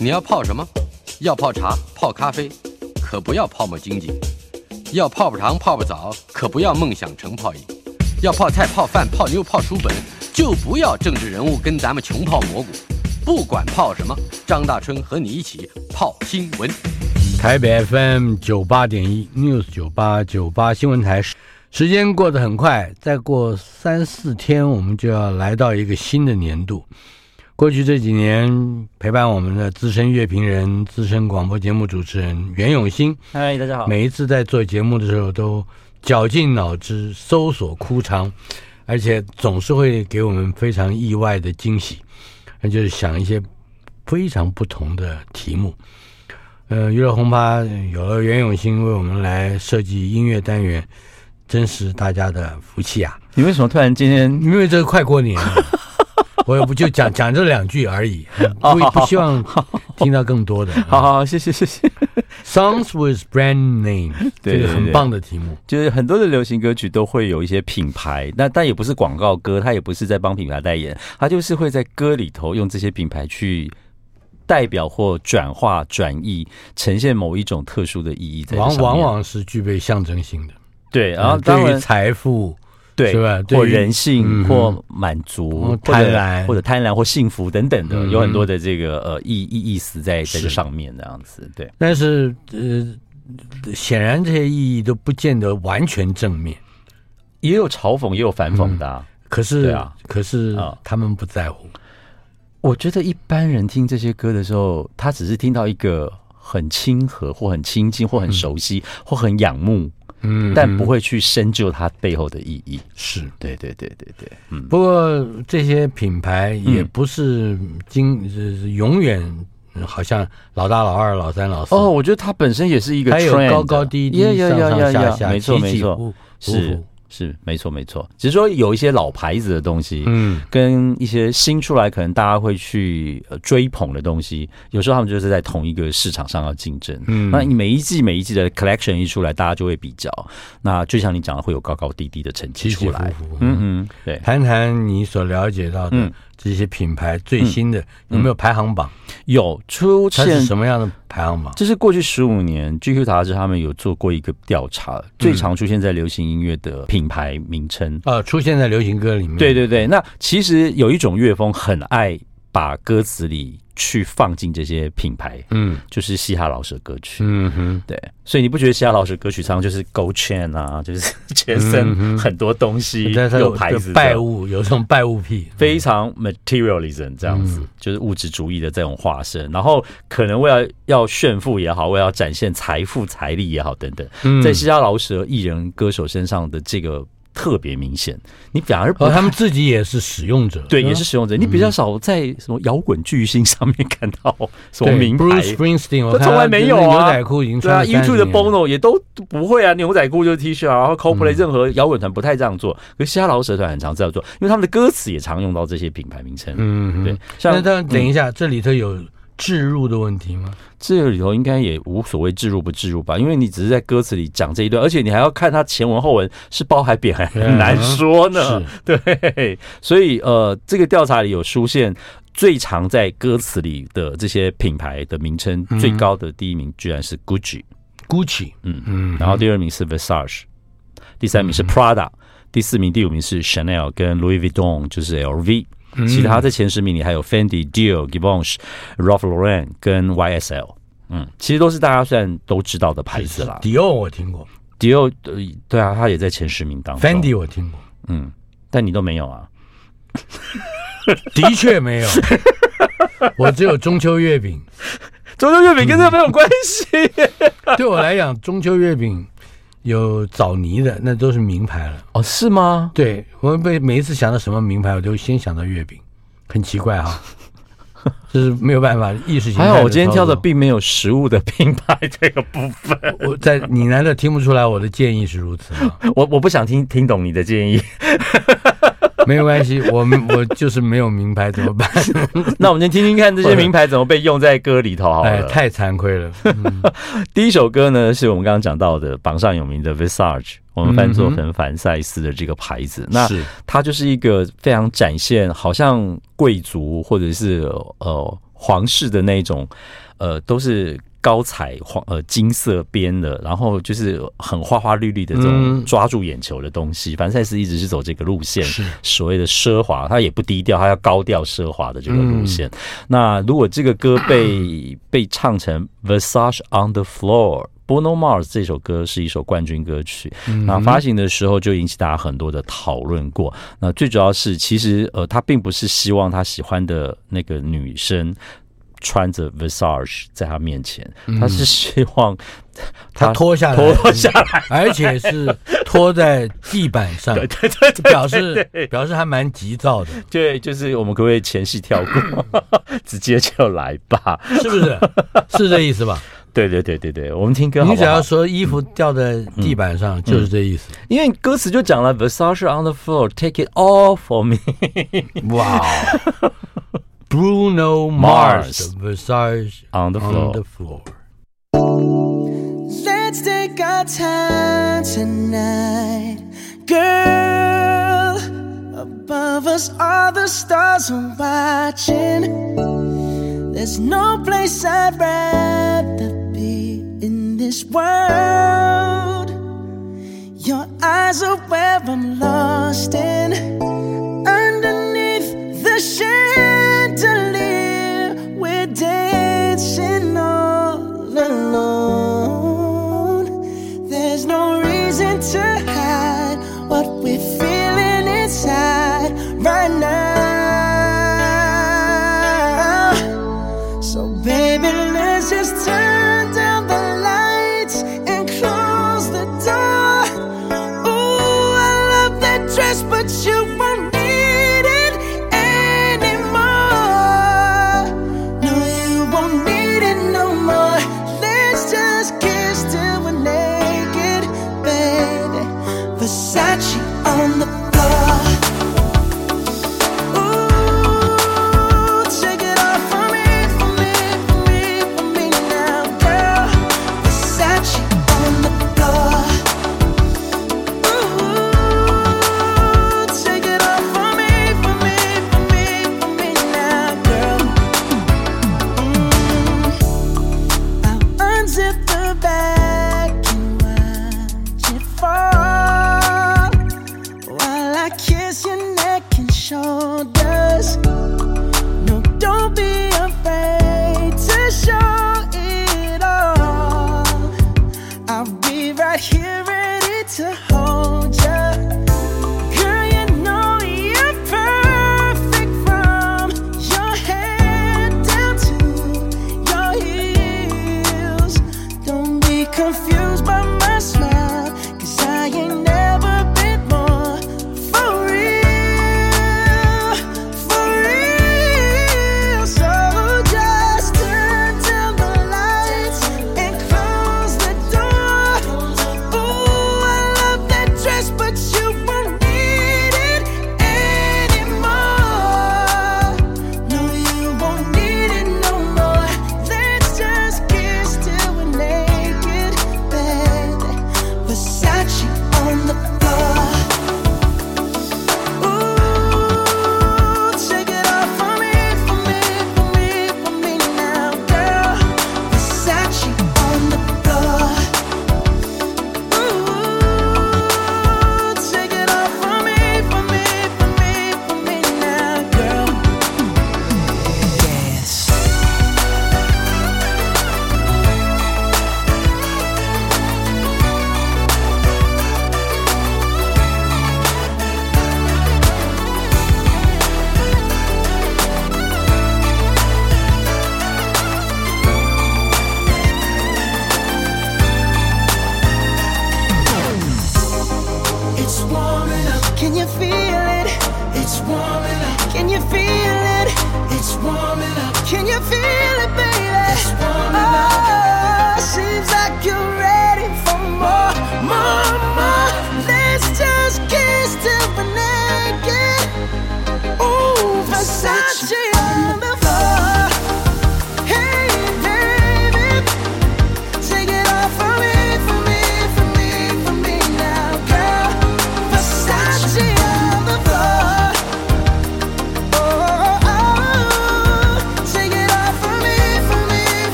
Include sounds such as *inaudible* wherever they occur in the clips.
你要泡什么？要泡茶、泡咖啡，可不要泡沫经济；要泡泡糖、泡泡澡，可不要梦想成泡影；要泡菜、泡饭、泡妞、泡书本，就不要政治人物跟咱们穷泡蘑菇。不管泡什么，张大春和你一起泡新闻。台北 FM 九八点一 News 九八九八新闻台，时间过得很快，再过三四天，我们就要来到一个新的年度。过去这几年陪伴我们的资深乐评人、资深广播节目主持人袁永新，嗨，大家好。每一次在做节目的时候，都绞尽脑汁搜索枯肠，而且总是会给我们非常意外的惊喜，那就是想一些非常不同的题目。呃，娱乐红趴有了袁永新为我们来设计音乐单元，真是大家的福气啊！你为什么突然今天？因为这个快过年了。我也不就讲讲这两句而已，*laughs* 不不希望听到更多的。*laughs* 好好，谢谢谢谢。Songs with brand name，*laughs* 这个很棒的题目。就是很多的流行歌曲都会有一些品牌，那但也不是广告歌，它也不是在帮品牌代言，它就是会在歌里头用这些品牌去代表或转化、转译，呈现某一种特殊的意义在。往往往是具备象征性的。对，然后当然财富。对，是吧？或人性，嗯、或满足，贪婪，或者贪婪，或幸福等等的，嗯、有很多的这个呃意意意思在在这上面这样子。对，但是呃，显然这些意义都不见得完全正面，也有嘲讽，也有反讽的。可是，啊、可是他们不在乎。我觉得一般人听这些歌的时候，他只是听到一个很亲和，或很亲近，或很熟悉，嗯、或很仰慕。嗯，但不会去深究它背后的意义。是，对对对对对。嗯，不过这些品牌也不是经，就是永远好像老大、老二、老三、老四。哦，我觉得它本身也是一个，还有高高低低、上上下下，没错没错，是。没错没错，只是说有一些老牌子的东西，嗯，跟一些新出来可能大家会去追捧的东西，有时候他们就是在同一个市场上要竞争，嗯，那你每一季每一季的 collection 一出来，大家就会比较，那就像你讲的，会有高高低低的成绩出来，嗯嗯，对，谈谈你所了解到的。嗯这些品牌最新的有没有排行榜？有出现什么样的排行榜？这是过去十五年 GQ 杂志他们有做过一个调查，嗯、最常出现在流行音乐的品牌名称。呃，出现在流行歌里面。对对对，那其实有一种乐风很爱把歌词里。去放进这些品牌，嗯，就是嘻哈老舍歌曲，嗯哼，对，所以你不觉得嘻哈老舍歌曲常常就是 gold chain 啊，就是 *laughs* 全身很多东西，有牌子，拜物，有这种拜物癖，非常 materialism 这样子，就是物质主义的这种化身。然后可能为了要炫富也好，为了要展现财富财力也好等等，在嘻哈老舍艺人歌手身上的这个。特别明显，你反而不，他们自己也是使用者，对，也是使用者。你比较少在什么摇滚巨星上面看到什么名牌，Bruce Springsteen，他从来没有啊。牛仔裤已经穿了，对啊，YouTube 的 Bono 也都不会啊，牛仔裤就是 T 恤啊。然后 Coldplay 任何摇滚团不太这样做，可是嘻哈饶舌团很常这样做，因为他们的歌词也常用到这些品牌名称。嗯，对。像那等一下，这里头有。置入的问题吗？这个里头应该也无所谓置入不置入吧，因为你只是在歌词里讲这一段，而且你还要看它前文后文是包还贬，还很难说呢。*laughs* 对，所以呃，这个调查里有出现最常在歌词里的这些品牌的名称，最高的第一名居然是 Gucci，Gucci，嗯。嗯，然后第二名是 Versace，第三名是 Prada，第四名、第五名是 Chanel 跟 Louis Vuitton，就是 LV。其他在前十名里还有 Fendi、Dior、Givenchy、Ralph Lauren 跟 YSL，嗯，其实都是大家算都知道的牌子啦。Dior 我听过，Dior 对啊，他也在前十名当中。Fendi 我听过，嗯，但你都没有啊？*laughs* 的确没有，*laughs* 我只有中秋月饼。*laughs* 中秋月饼跟这个没有关系。对我来讲，中秋月饼。有枣泥的，那都是名牌了。哦，是吗？对，我被每一次想到什么名牌，我都先想到月饼，很奇怪啊，*laughs* 就是没有办法意识形态。还好我今天挑的并没有食物的品牌这个部分。我在你难道听不出来我的建议是如此吗？*laughs* 我我不想听听懂你的建议。没有关系，*laughs* 我们我就是没有名牌怎么办？*laughs* 那我们先听听看这些名牌怎么被用在歌里头好了。哎，太惭愧了。嗯、*laughs* 第一首歌呢，是我们刚刚讲到的榜上有名的 Visage 我们翻作成凡赛斯的这个牌子。嗯、那它就是一个非常展现，好像贵族或者是呃皇室的那种，呃，都是。高彩黄呃金色边的，然后就是很花花绿绿的这种抓住眼球的东西。凡赛斯一直是走这个路线，所谓的奢华，他也不低调，他要高调奢华的这个路线。嗯、那如果这个歌被 *clears throat* 被唱成 Versace on the Floor，Bruno Mars 这首歌是一首冠军歌曲，嗯、那发行的时候就引起大家很多的讨论过。那最主要是，其实呃，他并不是希望他喜欢的那个女生。穿着 Versace 在他面前，他是希望 *laughs* 他脱下来，脱下来，而且是脱在地板上，*laughs* 对对对，表示表示还蛮急躁的。对，就是我们可不可以前戏跳过，*laughs* 直接就来吧？是不是？是这意思吧？对对对对对，我们听歌，你只要说衣服掉在地板上，就是这意思。因为歌词就讲了 Versace on the floor，take it all for me。哇！Bruno Mars, Versace on the floor. On the floor. Let's take our time tonight, girl. Above us, all the stars are watching. There's no place I'd rather be in this world. Your eyes are where I'm lost in.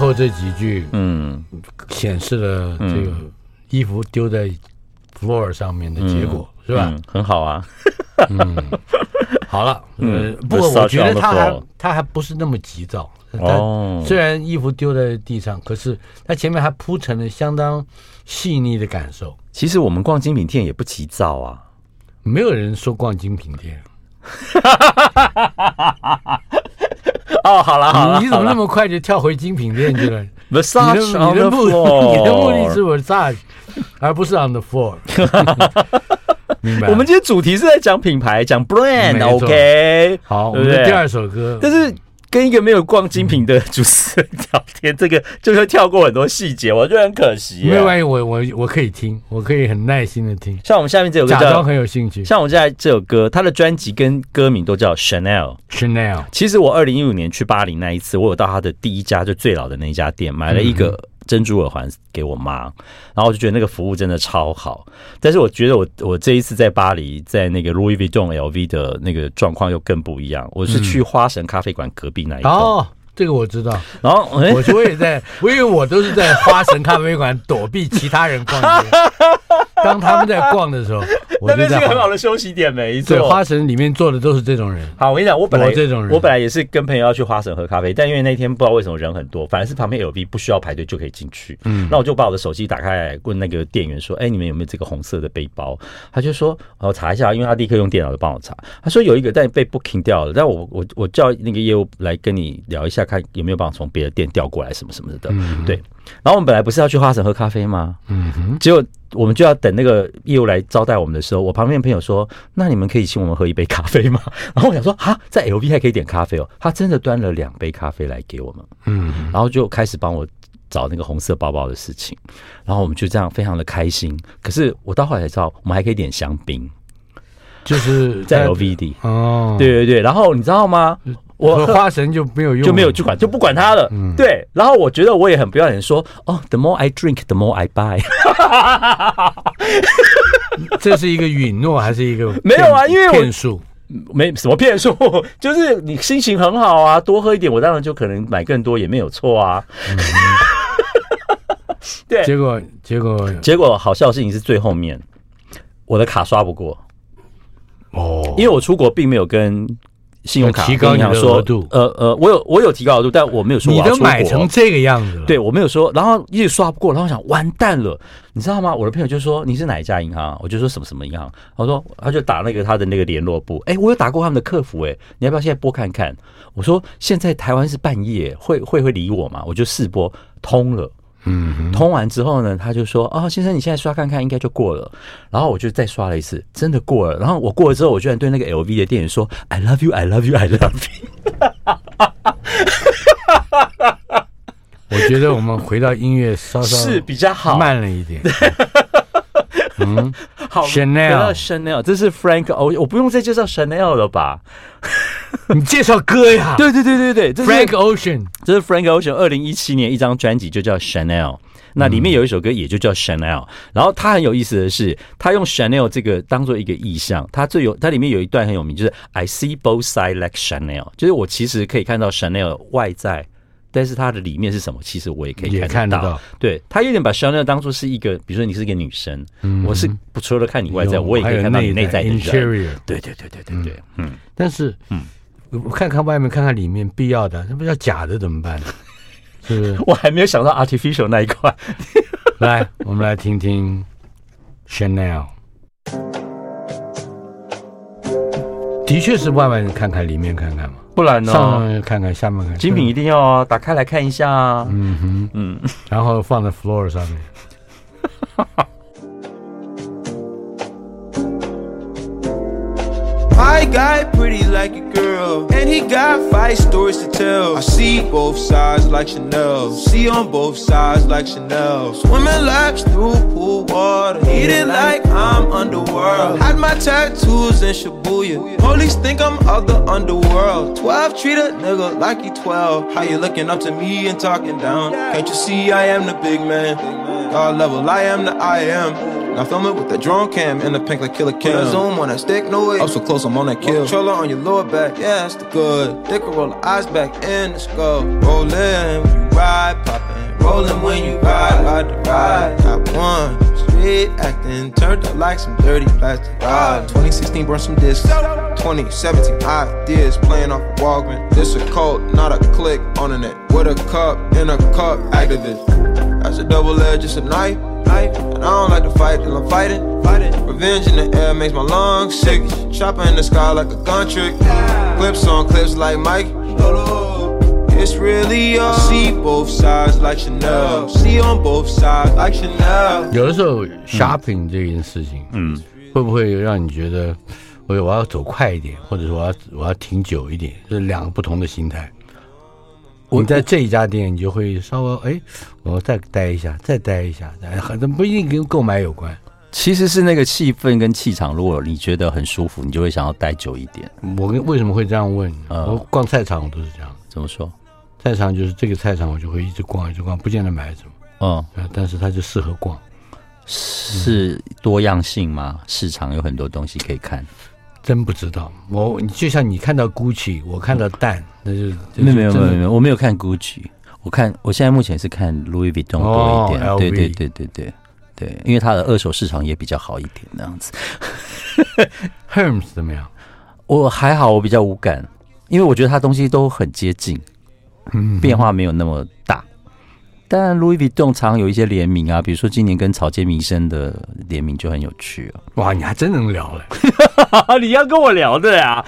后这几句，嗯，显示了这个衣服丢在 floor 上面的结果，是吧？很好啊。嗯，好了，嗯，不过我觉得他还他还不是那么急躁。哦，虽然衣服丢在地上，可是他前面还铺成了相当细腻的感受。其实我们逛精品店也不急躁啊，没有人说逛精品店。*laughs* *laughs* 哦，好了好了，你怎么那么快就跳回精品店去了？Massage *laughs* on the floor，你的目的是 massage，而不是 on the floor。*laughs* 明白。我们今天主题是在讲品牌，讲 brand，OK。好，我们的第二首歌，但是。跟一个没有逛精品的主持人聊天，这个 *laughs* 就会跳过很多细节，我觉得很可惜。没有关系，我我我可以听，我可以很耐心的听。像我们下面这首歌，假装很有兴趣。像我们现在这首歌，它的专辑跟歌名都叫 Chanel。Chanel。其实我二零一五年去巴黎那一次，我有到他的第一家，就最老的那一家店，买了一个。珍珠耳环给我妈，然后我就觉得那个服务真的超好。但是我觉得我我这一次在巴黎，在那个 Louis Vuitton LV 的那个状况又更不一样。我是去花神咖啡馆隔壁那一栋。哦，这个我知道。然后我我也在，我以为我都是在花神咖啡馆躲避其他人逛街。*laughs* *laughs* 当他们在逛的时候，*laughs* 我。那是个很好的休息点，没错。对，花神里面坐的都是这种人。好，我跟你讲，我本来我这种人，我本来也是跟朋友要去花神喝咖啡，但因为那天不知道为什么人很多，反而是旁边 LV 不需要排队就可以进去。嗯，那我就把我的手机打开来问那个店员说：“哎，你们有没有这个红色的背包？”他就说：“我查一下。”因为他立刻用电脑就帮我查。他说有一个，但被 booking 掉了。但我我我叫那个业务来跟你聊一下，看有没有办法从别的店调过来什么什么的。嗯，对。然后我们本来不是要去花城喝咖啡吗？嗯哼，结果我们就要等那个业务来招待我们的时候，我旁边的朋友说：“那你们可以请我们喝一杯咖啡吗？” *laughs* 然后我想说：“哈，在 LV 还可以点咖啡哦。”他真的端了两杯咖啡来给我们，嗯，然后就开始帮我找那个红色包包的事情，然后我们就这样非常的开心。可是我到后来才知道，我们还可以点香槟，就是在 LV 里哦，对对对。然后你知道吗？我花神就没有用，就没有去管，就不管他了。嗯，对。然后我觉得我也很不要脸，说哦，the more I drink, the more I buy。*laughs* 这是一个允诺还是一个没有啊？因为骗术，没什么骗术，就是你心情很好啊，多喝一点，我当然就可能买更多，也没有错啊。嗯、*laughs* 对，结果结果结果好笑的事情是最后面，我的卡刷不过哦，因为我出国并没有跟。信用卡提高你的额度，呃呃，我有我有提高额度，但我没有说我。你都买成这个样子了，对我没有说，然后一直刷不过，然后我想完蛋了，你知道吗？我的朋友就说，你是哪一家银行？我就说什么什么银行，他说他就打那个他的那个联络部，哎，我有打过他们的客服，哎，你要不要现在拨看看？我说现在台湾是半夜，会会会理我吗？我就试拨通了。嗯，通完之后呢，他就说：“哦，先生，你现在刷看看，应该就过了。”然后我就再刷了一次，真的过了。然后我过了之后，我居然对那个 LV 的店员说：“I love you, I love you, I love you。*laughs* ”我觉得我们回到音乐稍稍是比较好，慢了一点。嗯，好，Chanel，Chanel，这是 Frank O，我不用再介绍 Chanel 了吧？你介绍歌呀？对对对对对，Frank Ocean，这是 Frank Ocean 二零一七年一张专辑就叫 Chanel，那里面有一首歌也就叫 Chanel，然后它很有意思的是，他用 Chanel 这个当做一个意象，它最有它里面有一段很有名，就是 I see both sides like Chanel，就是我其实可以看到 Chanel 外在。但是它的里面是什么？其实我也可以看得到。看得到对，他有点把 Chanel 当做是一个，比如说你是一个女生，嗯、我是不除了看你外在，我也可以看到你内在的人。对对对对对对，嗯。嗯但是，嗯，我看看外面，看看里面，必要的，那不要假的怎么办？*laughs* 是不是？我还没有想到 artificial 那一块。*laughs* 来，我们来听听 Chanel。的确是外面看看，里面看看嘛。不然呢？上面看看，下面看看，精品一定要啊！打开来看一下啊。嗯哼，嗯，然后放在 floor 上面。*laughs* My guy pretty like girl, and he got five stories to tell. I see both sides like Chanel, see on both sides like Chanel. Swimming laps through pool water, eating like I'm underworld. Had my tattoos in Shibuya, police think I'm of the underworld. 12 treat a nigga like he 12. How you looking up to me and talking down? Can't you see I am the big man? God level, I am the I am. Now film it with the drone cam in the pink like killer cam. Zoom on that stick, no way. Up so close, I'm on that kill. Controller on your lower back, yeah, that's the good. Dick roll the eyes back in the skull. Rollin' when you ride, poppin'. Rollin' when you ride, ride the ride. Top one. Street acting, turned up like some dirty plastic. Ah, 2016 brought some discs. 2017 ideas playing off of Walgreens. This a cult, not a click on the net. With a cup in a cup, activist. That's a double edge, just a knife. Knife. And I don't like to fight till I'm fighting. Fighting. Revenge in the air makes my lungs sick. Chopper in the sky like a gun trick. Clips on clips like Mike. It's really all. I see both sides like Chanel. See on both sides like Chanel. 有的时候 shopping 这件事情，嗯，会不会让你觉得我我要走快一点，或者说我要我要停久一点，这是两个不同的心态。 你在这一家店，你就会稍微哎，我再待一下，再待一下，反正不一定跟购买有关。其实是那个气氛跟气场，如果你觉得很舒服，你就会想要待久一点。我为什么会这样问？我逛菜场我都是这样。怎么说？菜场就是这个菜场，我就会一直逛，一直逛，不见得买什么。嗯，但是它就适合逛，是多样性吗？嗯、市场有很多东西可以看，真不知道。我就像你看到 Gucci，我看到蛋，那就没有没有没有没有，我没有看 Gucci，我看我现在目前是看 Louis Vuitton 多一点，哦、对对对对对对，因为它的二手市场也比较好一点，那样子。*laughs* Hermes 怎么样？我还好，我比较无感，因为我觉得它东西都很接近。变化没有那么大，但 Louis Vuitton 常有一些联名啊，比如说今年跟草间弥生的联名就很有趣哦。*laughs* 哇，你还真能聊嘞！*laughs* 你要跟我聊的呀？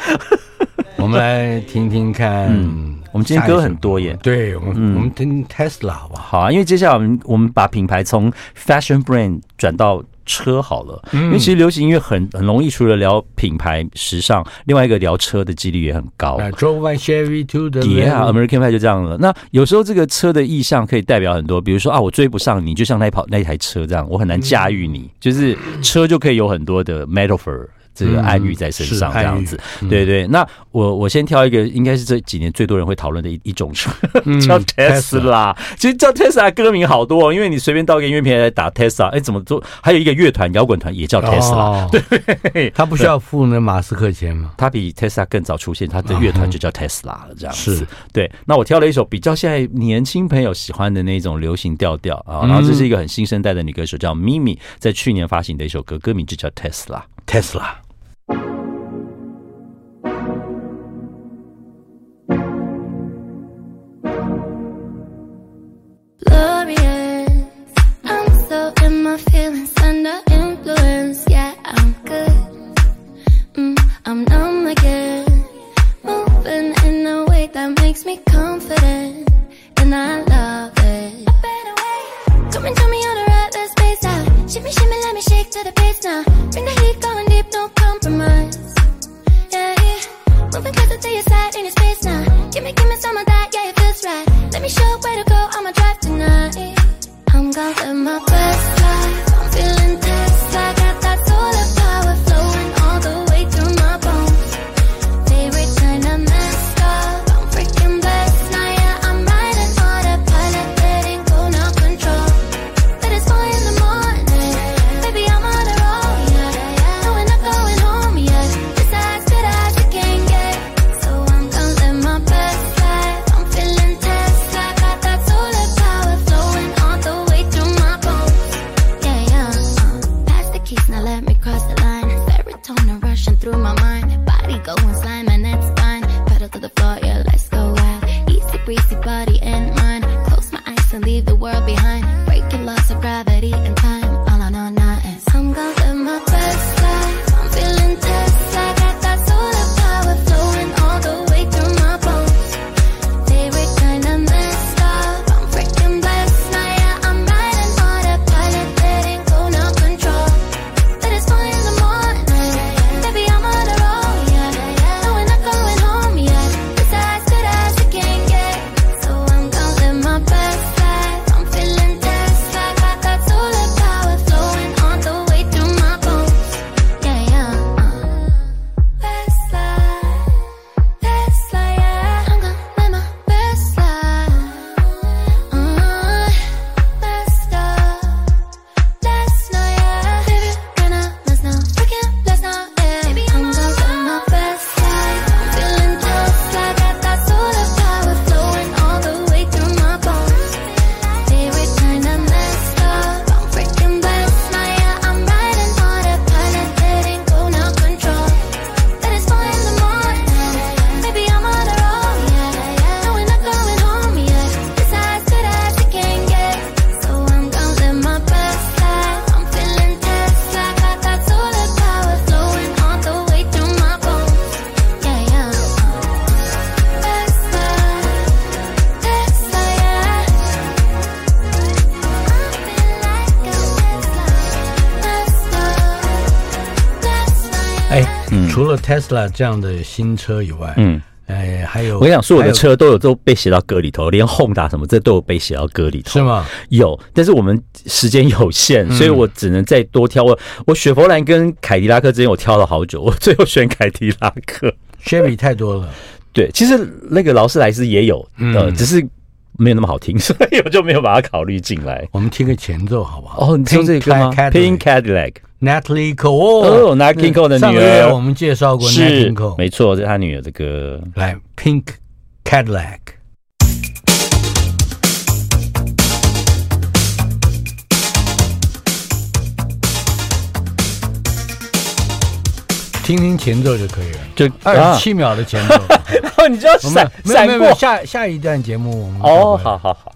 *laughs* 我们来听听看。嗯，我们今天歌很多耶。对，我们、嗯、我们听 Tesla 好不好？好啊，因为接下来我们我们把品牌从 Fashion Brand 转到。车好了，因为其实流行音乐很很容易，除了聊品牌时尚，另外一个聊车的几率也很高。Drove my Chevy to the Yeah，American Pie 就这样了。那有时候这个车的意象可以代表很多，比如说啊，我追不上你，就像那跑那台车这样，我很难驾驭你，就是车就可以有很多的 metaphor。这个暗喻在身上，这样子，嗯、对对。那我我先挑一个，应该是这几年最多人会讨论的一一种 *laughs* 叫 Tesla。其实叫 Tesla 歌名好多，哦，因为你随便到一个音乐平台来打 Tesla，哎，怎么做？还有一个乐团摇滚团也叫 Tesla，哦、*laughs* 对，他不需要付那马斯克钱吗？他比 Tesla 更早出现，他的乐团就叫 Tesla 了，这样子。是对。那我挑了一首比较现在年轻朋友喜欢的那种流行调调啊，然后这是一个很新生代的女歌手叫 Mimi，在去年发行的一首歌，歌名就叫 Tesla。除了 Tesla 这样的新车以外，嗯，哎，还有我跟你讲，所有的车都有都被写到歌里头，连 Honda 什么这都有被写到歌里头，是吗？有，但是我们时间有限，所以我只能再多挑。我我雪佛兰跟凯迪拉克之间我挑了好久，我最后选凯迪拉克。Chevy 太多了，*laughs* 对，其实那个劳斯莱斯也有，呃，只是没有那么好听，*laughs* 所以我就没有把它考虑进来。我们听个前奏好不好？哦，你听这个吗？Pink Cadillac，Natalie Cole，哦，Nat King Cole 的女儿，上个月我们介绍过 Nat King Cole，没错，这是他女儿的歌。来，Pink Cadillac。听听前奏就可以了，就二十七秒的前奏，然 *laughs* 后你就要闪闪过下下一段节目。我们哦，好好好。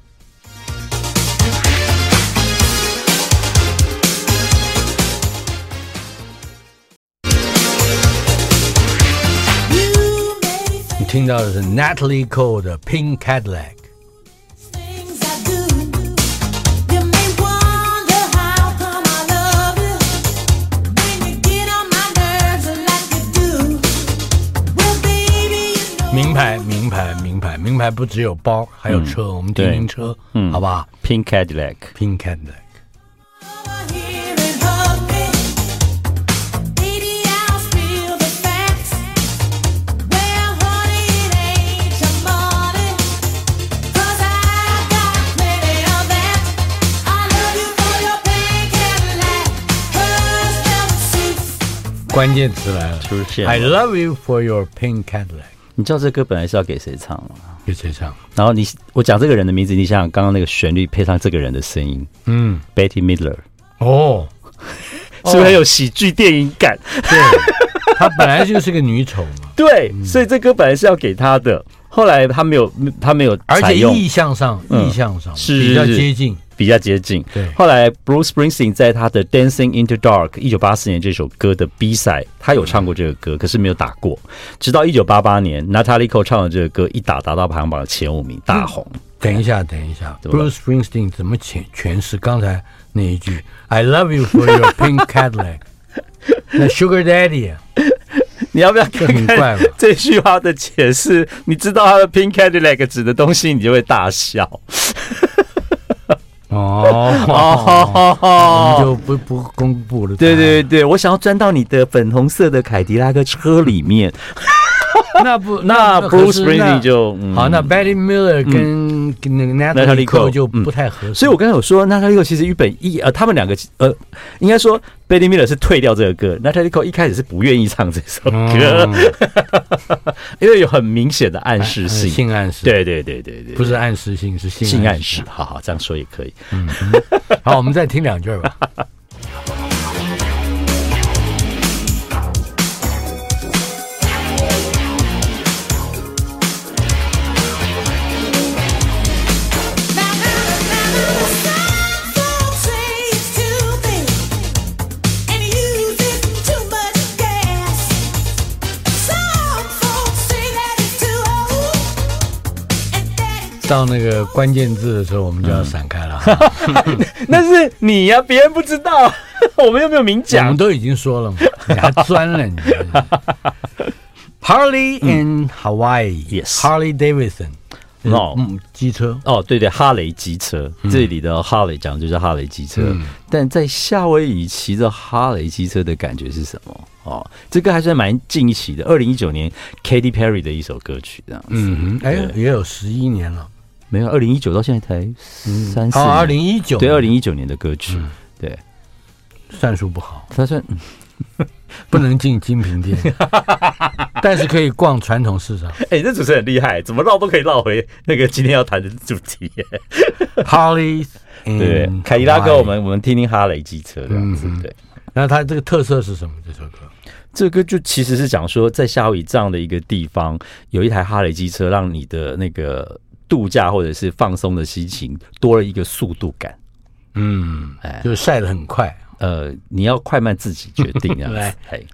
听到的是 Natalie Cole 的 Pink Cadillac。名牌，名牌，名牌，名牌不只有包，还有车。嗯、我们听听车，嗯，好吧？Pink Cadillac，Pink Cadillac。关键词来了，出现。I love you for your pink Cadillac。你知道这歌本来是要给谁唱吗？给谁唱？然后你我讲这个人的名字，你想想刚刚那个旋律配上这个人的声音，嗯，Betty Midler，哦，*laughs* 是不是很有喜剧电影感？对，她本来就是个女丑嘛，*laughs* 对，所以这歌本来是要给她的，后来她没有，她没有，而且意向上，意向上是比较接近。比较接近。对，后来 Bruce Springsteen 在他的《Dancing in the Dark》一九八四年这首歌的 B side，他有唱过这个歌，可是没有打过。直到一九八八年，Natalie Cole 唱的这个歌一打，达到排行榜的前五名，大红。等一下，等一下，Bruce Springsteen 怎么诠诠释刚才那一句 “I love you for your pink Cadillac”？那 Sugar Daddy，你要不要看看这句话的解释？你知道他的 Pink Cadillac 指的东西，你就会大笑。哦，哦，*laughs* 我们就不不公布了。对对对，我想要钻到你的粉红色的凯迪拉克车里面。*laughs* 那不，那 Bruce Springsteen 就好。那 Betty Miller 跟跟那个 Natalie Cole 就不太合适。所以我刚才有说，Natalie Cole 其实原本一呃，他们两个呃，应该说 Betty Miller 是退掉这个歌，Natalie Cole 一开始是不愿意唱这首歌，因为有很明显的暗示性，性暗示。对对对对对，不是暗示性，是性暗示。好好，这样说也可以。嗯，好，我们再听两句吧。*laughs* 到那个关键字的时候，我们就要闪开了。*laughs* 那是你呀，别人不知道，*laughs* 我们又没有明讲。我们都已经说了嘛，你还钻了你。*laughs* Harley in Hawaii，Yes，Harley Davidson，哦，嗯，机车，哦，对对，哈雷机车，这里的哈雷讲的就是哈雷机车。但在夏威夷骑着哈雷机车的感觉是什么？哦，这个还算蛮近期的，二零一九年 Katy Perry 的一首歌曲，这样子。嗯，哎，也有十一年了。没有，二零一九到现在才三四。哦，二零一九，对，二零一九年的歌曲，对，算数不好，他算 *laughs* 不能进精品店，*laughs* 但是可以逛传统市场。*laughs* 哎，这主持人很厉害，怎么绕都可以绕回那个今天要谈的主题。Harley，对，凯迪拉克，我们我们听听哈雷机车这样子。对，那它这个特色是什么？这首歌？这个歌就其实是讲说，在夏威夷这样的一个地方，有一台哈雷机车，让你的那个。度假或者是放松的心情多了一个速度感，嗯，哎，就晒得很快，呃，你要快慢自己决定这样子，*laughs* 来，嘿。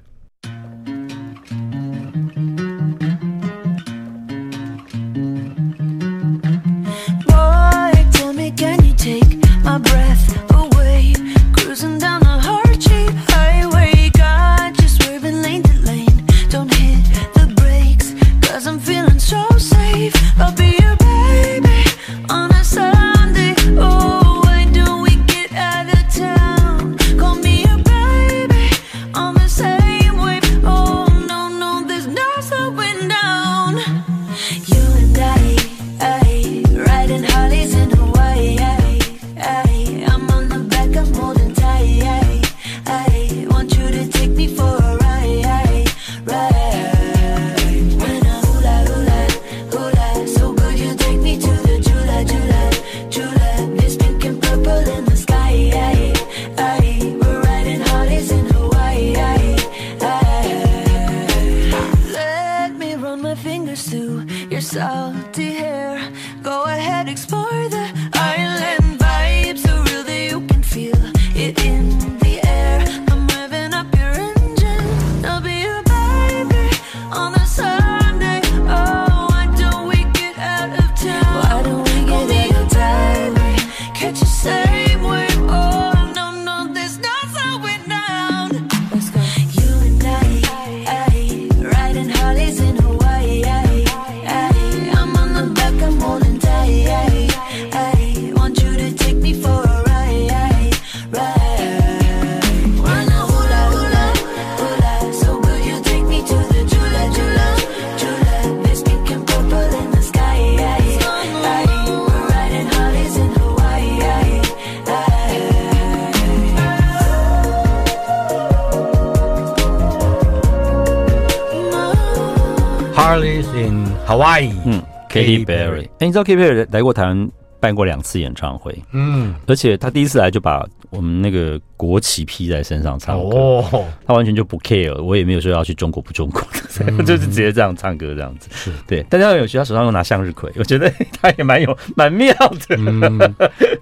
，Katy Perry，哎，你知道 Katy Perry 来过台湾办过两次演唱会，嗯，而且他第一次来就把我们那个国旗披在身上唱歌，哦，他完全就不 care，我也没有说要去中国不中国的，就是直接这样唱歌这样子。是。对，但是他有些他手上又拿向日葵，我觉得 *laughs* 他也蛮有蛮妙的。嗯，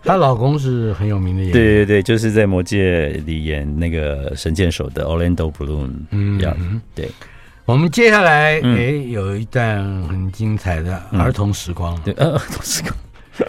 她老公是很有名的演员，对对对，就是在《魔戒》里演那个神箭手的 Orlando Bloom，嗯。这样。对。我们接下来哎、嗯有一段很精彩的儿童时光，对，儿童时光。*laughs*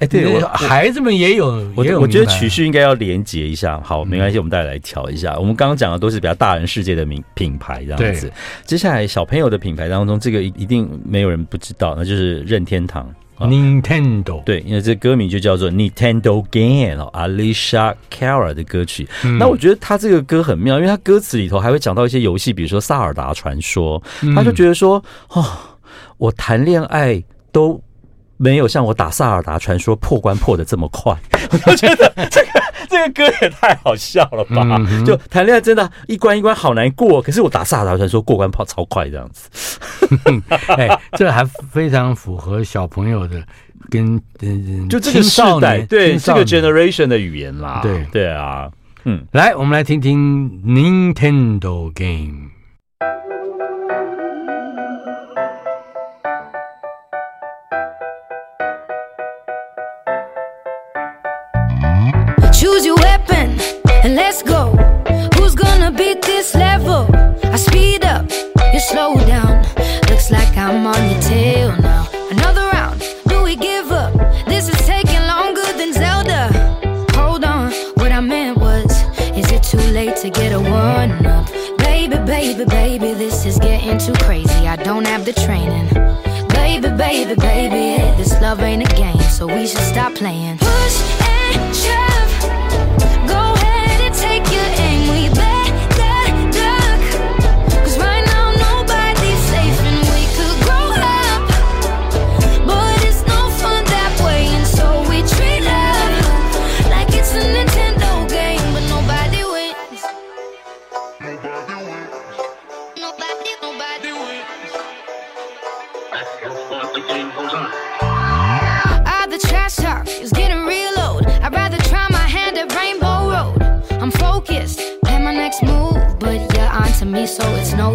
哎，对我孩子们也有，我我觉得曲序应该要连接一下。好，没关系，我们再来调一下。我们刚刚讲的都是比较大人世界的名品牌这样子。接下来小朋友的品牌当中，这个一一定没有人不知道，那就是任天堂。Nintendo 对，因为这歌名就叫做 Nintendo Game 哦，Alicia Cara 的歌曲。嗯、那我觉得他这个歌很妙，因为他歌词里头还会讲到一些游戏，比如说《萨尔达传说》，他就觉得说，哦，我谈恋爱都没有像我打《萨尔达传说》破关破的这么快。*laughs* 我觉得这个这个歌也太好笑了吧！嗯、就谈恋爱真的，一关一关好难过，可是我打《萨尔达传说》过关跑超快，这样子。*laughs* 哎，这还非常符合小朋友的跟嗯，就这个时代对这个 generation 的语言啦。对对啊，嗯，来，我们来听听 Nintendo Game。Choose your weapon and let's go. Who's gonna beat this level? I speed up, you slow down. Looks like I'm on your tail now. Another round, do we give up? This is taking longer than Zelda. Hold on, what I meant was, is it too late to get a one up? Baby, baby, baby, this is getting too crazy. I don't have the training. Baby, baby, baby, this love ain't a game, so we should stop playing. Push and shove.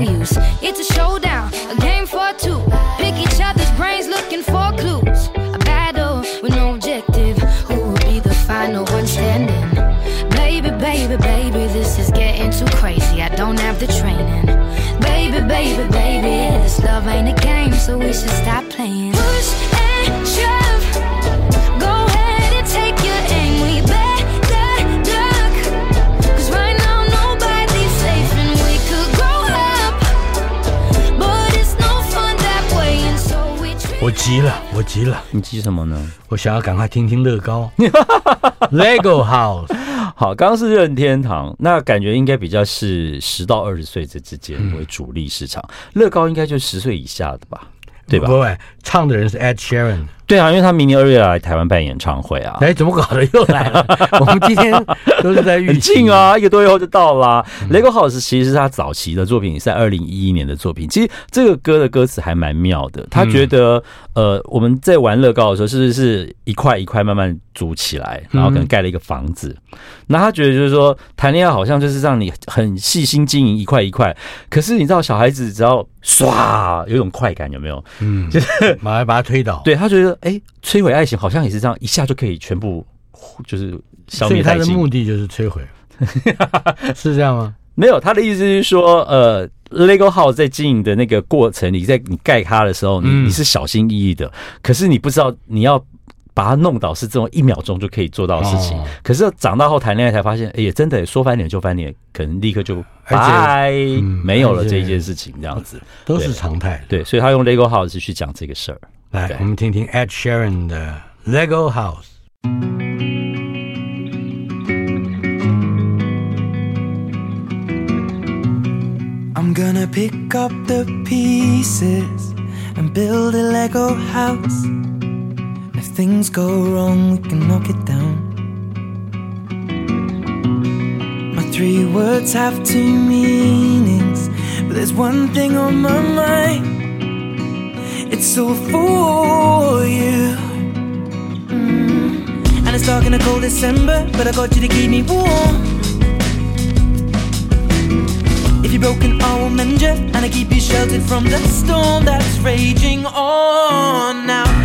Use. It's a showdown, a game for two. Pick each other's brains looking for clues. A battle with no objective. Who will be the final one standing? Baby, baby, baby, this is getting too crazy. I don't have the training. Baby, baby, baby, this love ain't a game, so we should stop 急了，我急了，你急什么呢？我想要赶快听听乐高，*laughs* Lego House。*laughs* 好，刚刚是任天堂，那感觉应该比较是十到二十岁这之间为主力市场。乐高应该就十岁以下的吧，对吧？不会，唱的人是 Ed Sheeran。对啊，因为他明年二月要来台湾办演唱会啊。哎，怎么搞的又来了？*laughs* 我们今天都是在很近啊，*laughs* 一个多月后就到啦。嗯、Lego House 其实是他早期的作品，是在二零一一年的作品。其实这个歌的歌词还蛮妙的。他觉得，嗯、呃，我们在玩乐高的时候，是不是一块一块慢慢组起来，然后可能盖了一个房子？那、嗯、他觉得就是说，谈恋爱好像就是让你很细心经营一块一块。可是你知道，小孩子只要唰有一种快感，有没有？嗯，就是马上把他推倒。对他觉得，哎、欸，摧毁爱情好像也是这样，一下就可以全部就是消灭。所以他的目的就是摧毁，*laughs* 是这样吗？没有，他的意思是说，呃，Lego House 在经营的那个过程里，在你盖它的时候，你你是小心翼翼的，可是你不知道你要。把它弄倒是这种一秒钟就可以做到的事情，哦、可是长大后谈恋爱才发现，哎、欸，也真的说翻脸就翻脸，可能立刻就拜，嗯、没有了这一件事情，这样子都是常态。对，所以他用 Lego House 去讲这个事儿。来，我们听听 Ed Sheeran 的 Lego House。I'm gonna pick up the pieces and build a Lego house. Things go wrong, we can knock it down. My three words have two meanings, but there's one thing on my mind. It's all for you. Mm. And it's dark in a cold December, but I got you to keep me warm. If you're broken, I will mend you, and I keep you sheltered from the storm that's raging on now.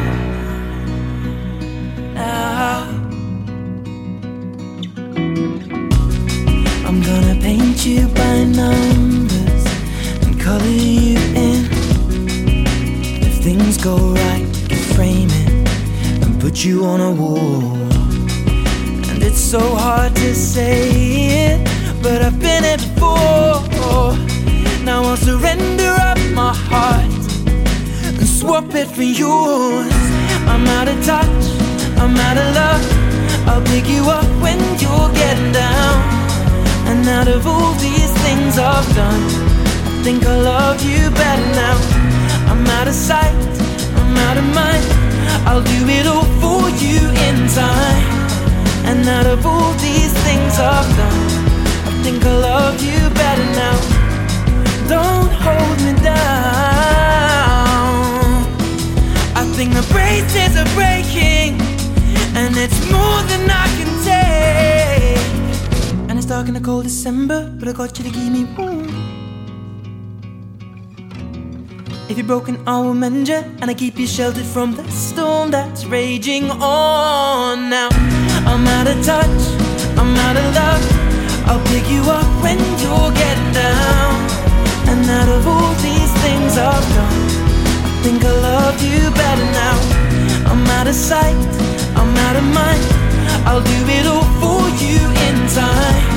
You by numbers and color you in. If things go right, we can frame it and put you on a wall. And it's so hard to say it, but I've been it before. Now I'll surrender up my heart and swap it for yours. I'm out of touch, I'm out of love. I'll pick you up when you're getting down. And out of all these things I've done, I think I love you better now. I'm out of sight, I'm out of mind. I'll do it all for you in time. And out of all these things I've done, I think I love you a cold December, but I got you to keep me warm. If you're broken, I will mend you, and I keep you sheltered from the storm that's raging on. Now I'm out of touch, I'm out of love. I'll pick you up when you're getting down. And out of all these things I've done, I think I love you better now. I'm out of sight, I'm out of mind. I'll do it all for you in time.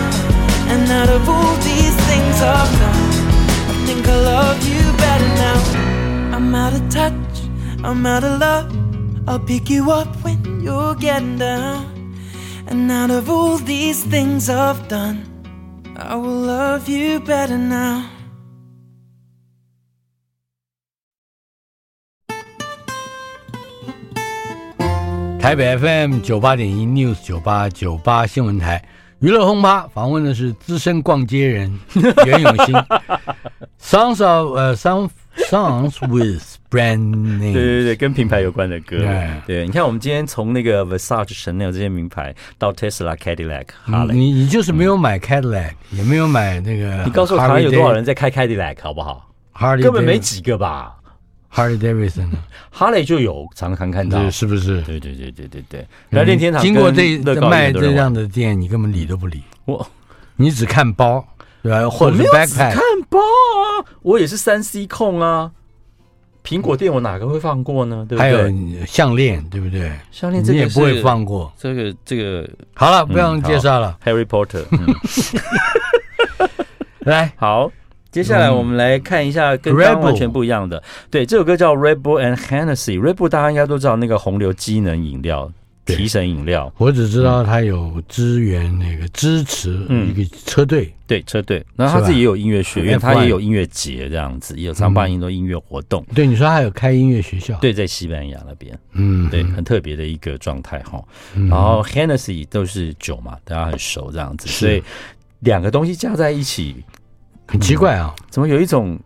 And out of all these things I've done, I think I love you better now. I'm out of touch, I'm out of love. I'll pick you up when you're getting down. And out of all these things I've done, I will love you better now. 台北 FM 九八点一 News 九八九八新闻台。 娱乐轰趴访问的是资深逛街人袁永新，Songs of 呃、uh, Song Songs with Brand Name，对对对，跟品牌有关的歌。Yeah. 对，你看我们今天从那个 Versace、Chanel 这些名牌到 Tesla、Cadillac、哈雷，你你就是没有买 Cadillac，、嗯、也没有买那个。你告诉我，台湾有多少人在开 Cadillac 好不好？Harley 根本没几个吧。Harley Davidson，哈雷就有常常看到，是不是？对对对对对对。来练天堂经过这卖这样的店，你根本理都不理我，你只看包，对吧？或者是 backpack。看包啊，我也是三 C 控啊。苹果店我哪个会放过呢？对不对？还有项链，对不对？项链这个你也不会放过。这个这个好了，不用介绍了。Harry Potter，嗯、*laughs* 来好。接下来我们来看一下跟刚刚完全不一样的。对，这首歌叫 Red Bull and Hennessy。Red Bull 大家应该都知道，那个红牛机能饮料、提神饮料。我只知道它有支援那个支持一个车队、嗯，对车队。然后他自己也有音乐学院，他也有音乐节这样子，也有常办很多音乐活动、嗯。对，你说它有开音乐学校？对，在西班牙那边。嗯，对，很特别的一个状态哈。然后 Hennessy 都是酒嘛，大家很熟这样子，所以两个东西加在一起。很奇怪啊、嗯，怎么有一种，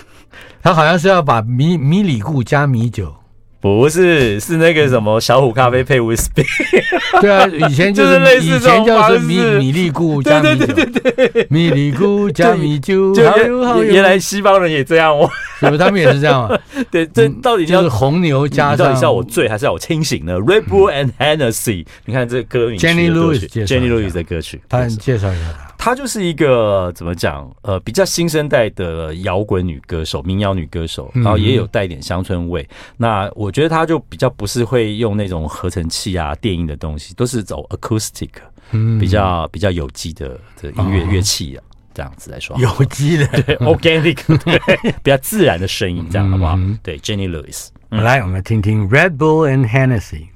*laughs* 他好像是要把米米里固加米酒，不是，是那个什么小虎咖啡配威士忌。*laughs* 对啊，以前就是 *laughs* 类似以前就是米米里固加米酒，对对对。对对，米里固加米酒，原来西方人也这样哦，是不？他们也是这样啊？对，这到底就是红牛加，到底是要我醉还是要我清醒呢？Red Bull and Hennessy，你看这个歌名，Jenny Lewis，Jenny Lewis 的歌曲，他介绍一下。她就是一个怎么讲？呃，比较新生代的摇滚女歌手，民谣女歌手，然后也有带一点乡村味。嗯、那我觉得她就比较不是会用那种合成器啊、电音的东西，都是走 acoustic，嗯，比较比较有机的的音乐乐器啊，这样子来说，有机的 *laughs* 对，organic，对，*laughs* 比较自然的声音，这样好不好？嗯、对，Jenny Lewis，、嗯、来，我们来听听 Red Bull and Hennessy。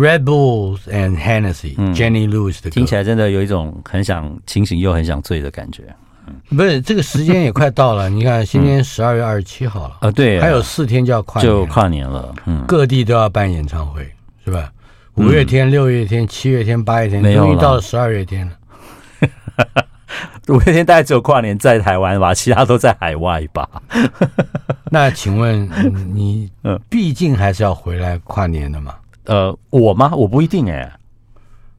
Red Bulls and Hennessy、嗯 Jenny Lewis 的歌，听起来真的有一种很想清醒又很想醉的感觉。不是这个时间也快到了。你看，今天十二月二十七号了啊，对啊，还有四天就要跨年，就跨年了。嗯，各地都要办演唱会，是吧？五月天、六月天、七月天、八月天，终于到了十二月天了。五月天大概只有跨年在台湾吧，其他都在海外吧。*laughs* 那请问你，*laughs* 毕竟还是要回来跨年的嘛？呃，我吗？我不一定哎、欸。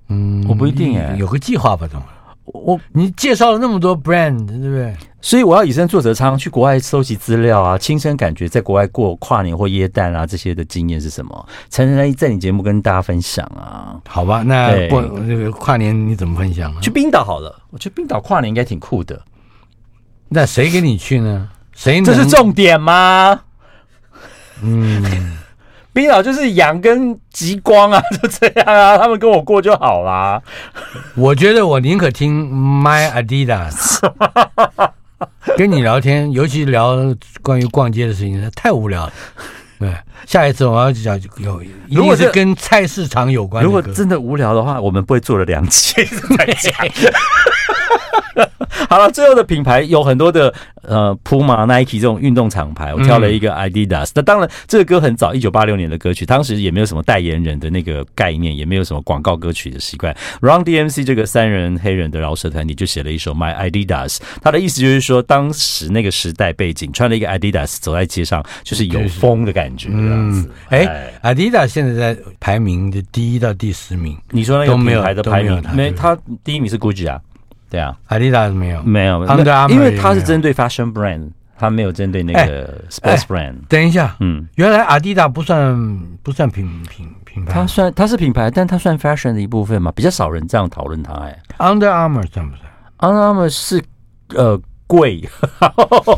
嗯，我不一定哎、欸，有个计划吧？怎么？我你介绍了那么多 brand，对不对？所以我要以身作则，常常去国外收集资料啊，亲身感觉在国外过跨年或耶诞啊这些的经验是什么，才能在在你节目跟大家分享啊。好吧，那过那个跨年你怎么分享啊？去冰岛好了，我觉得冰岛跨年应该挺酷的。那谁跟你去呢？谁？这是重点吗？嗯。冰岛就是阳跟极光啊，*laughs* 就这样啊，他们跟我过就好啦。*laughs* 我觉得我宁可听 My Adidas，*laughs* 跟你聊天，尤其聊关于逛街的事情，太无聊了。对，下一次我要讲有，如果是跟菜市场有关，如果真的无聊的话，我们不会做了两期再讲。*laughs* 好了，最后的品牌有很多的，呃，Puma、Nike 这种运动厂牌，我挑了一个 Adidas。那、嗯、当然，这个歌很早，一九八六年的歌曲，当时也没有什么代言人的那个概念，也没有什么广告歌曲的习惯。Run DMC 这个三人黑人的饶舌团体就写了一首 My Adidas，他的意思就是说，当时那个时代背景，穿了一个 Adidas 走在街上，就是有风的感觉。嗯，哎，Adidas 现在在排名的第一到第十名，你说那个品牌的排名，没，他第一名是 Gucci 啊。对啊，Adidas 没有，没有，因为它是针对 fashion brand，它没有针对那个 sports brand。等一下，嗯，原来 Adidas 不算不算品品品牌，它算它是品牌，但它算 fashion 的一部分嘛，比较少人这样讨论它。哎，Under Armour 算不算？Under Armour 是呃贵，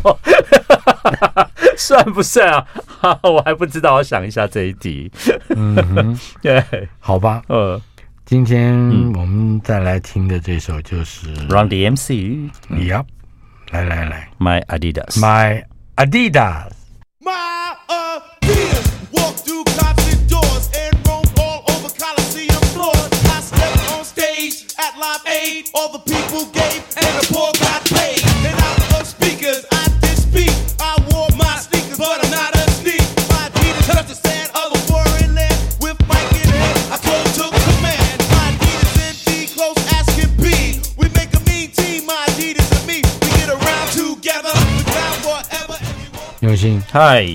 *laughs* 算不算啊？*laughs* 我还不知道，我想一下这一题。嗯，*laughs* 对，好吧，呃。今天我们再来听的这首就是、嗯、Run DMC。Yep，来来来，My Adidas。My Adidas。永新，嗨，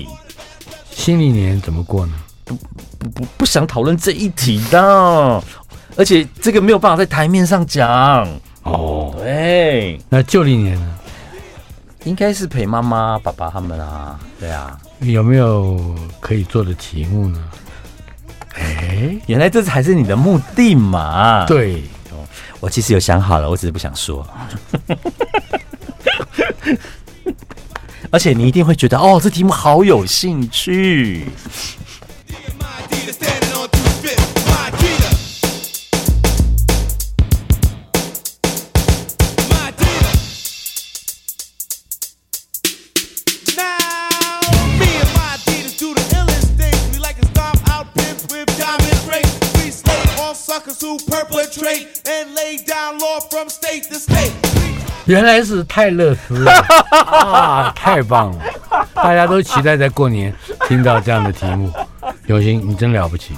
新历年怎么过呢？不不不，不想讨论这一题的，而且这个没有办法在台面上讲。哦，对，那旧历年呢？应该是陪妈妈、爸爸他们啊。对啊，有没有可以做的题目呢？哎，原来这才是你的目的嘛？对。我其实有想好了，我只是不想说。而且你一定会觉得，哦，这题目好有兴趣。原来是泰勒斯 *laughs* 啊！太棒了，大家都期待在过年听到这样的题目。永兴，你真了不起。